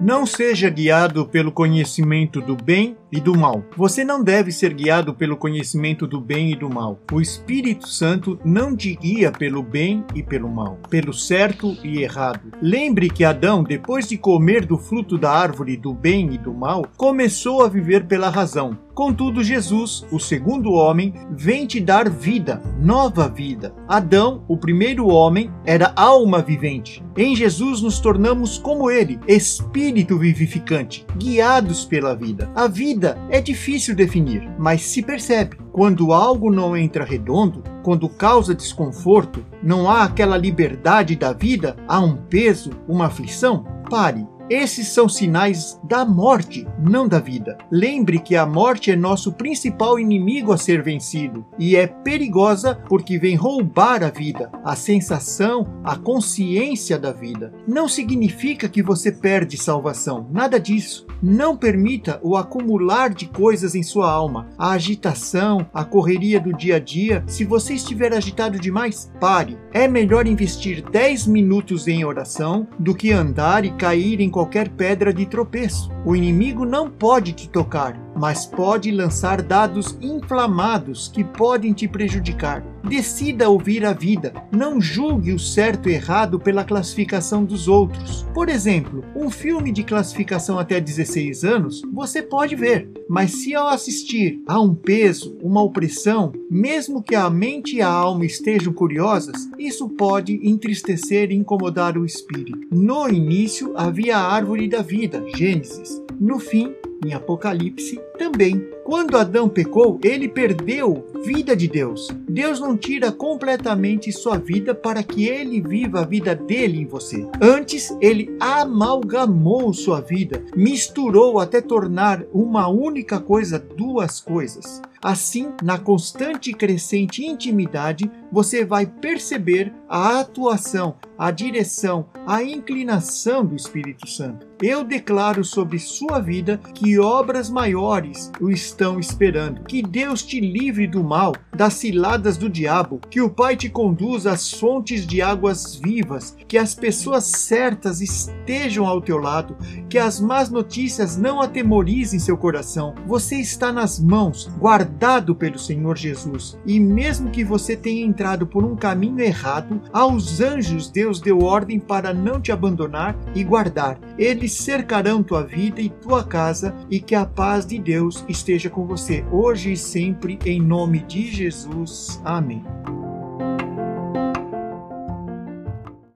Não seja guiado pelo conhecimento do bem e do mal. Você não deve ser guiado pelo conhecimento do bem e do mal. O Espírito Santo não te guia pelo bem e pelo mal, pelo certo e errado. Lembre que Adão, depois de comer do fruto da árvore do bem e do mal, começou a viver pela razão. Contudo, Jesus, o segundo homem, vem te dar vida, nova vida. Adão, o primeiro homem, era alma vivente. Em Jesus nos tornamos como ele, espírito vivificante, guiados pela vida. A vida é difícil definir, mas se percebe. Quando algo não entra redondo, quando causa desconforto, não há aquela liberdade da vida, há um peso, uma aflição, pare esses são sinais da morte, não da vida. Lembre que a morte é nosso principal inimigo a ser vencido e é perigosa porque vem roubar a vida, a sensação, a consciência da vida. Não significa que você perde salvação, nada disso. Não permita o acumular de coisas em sua alma, a agitação, a correria do dia a dia. Se você estiver agitado demais, pare. É melhor investir 10 minutos em oração do que andar e cair em qualquer pedra de tropeço. O inimigo não pode te tocar, mas pode lançar dados inflamados que podem te prejudicar. Decida ouvir a vida, não julgue o certo e errado pela classificação dos outros. Por exemplo, um filme de classificação até 16 anos você pode ver, mas se ao assistir há um peso, uma opressão, mesmo que a mente e a alma estejam curiosas, isso pode entristecer e incomodar o espírito. No início havia a árvore da vida, Gênesis. No fim, em Apocalipse também. Quando Adão pecou, ele perdeu vida de Deus. Deus não tira completamente sua vida para que ele viva a vida dele em você. Antes, ele amalgamou sua vida, misturou até tornar uma única coisa duas coisas. Assim, na constante e crescente intimidade, você vai perceber a atuação, a direção, a inclinação do Espírito Santo. Eu declaro sobre sua vida que obras maiores o estão esperando. Que Deus te livre do mal, das ciladas do diabo, que o Pai te conduza às fontes de águas vivas, que as pessoas certas estejam ao teu lado, que as más notícias não atemorizem seu coração. Você está nas mãos, guardado pelo Senhor Jesus. E mesmo que você tenha entrado por um caminho errado, aos anjos Deus deu ordem para não te abandonar e guardar. Eles cercarão tua vida e tua casa e que a paz de Deus esteja com você hoje e sempre em nome de Jesus. Amém.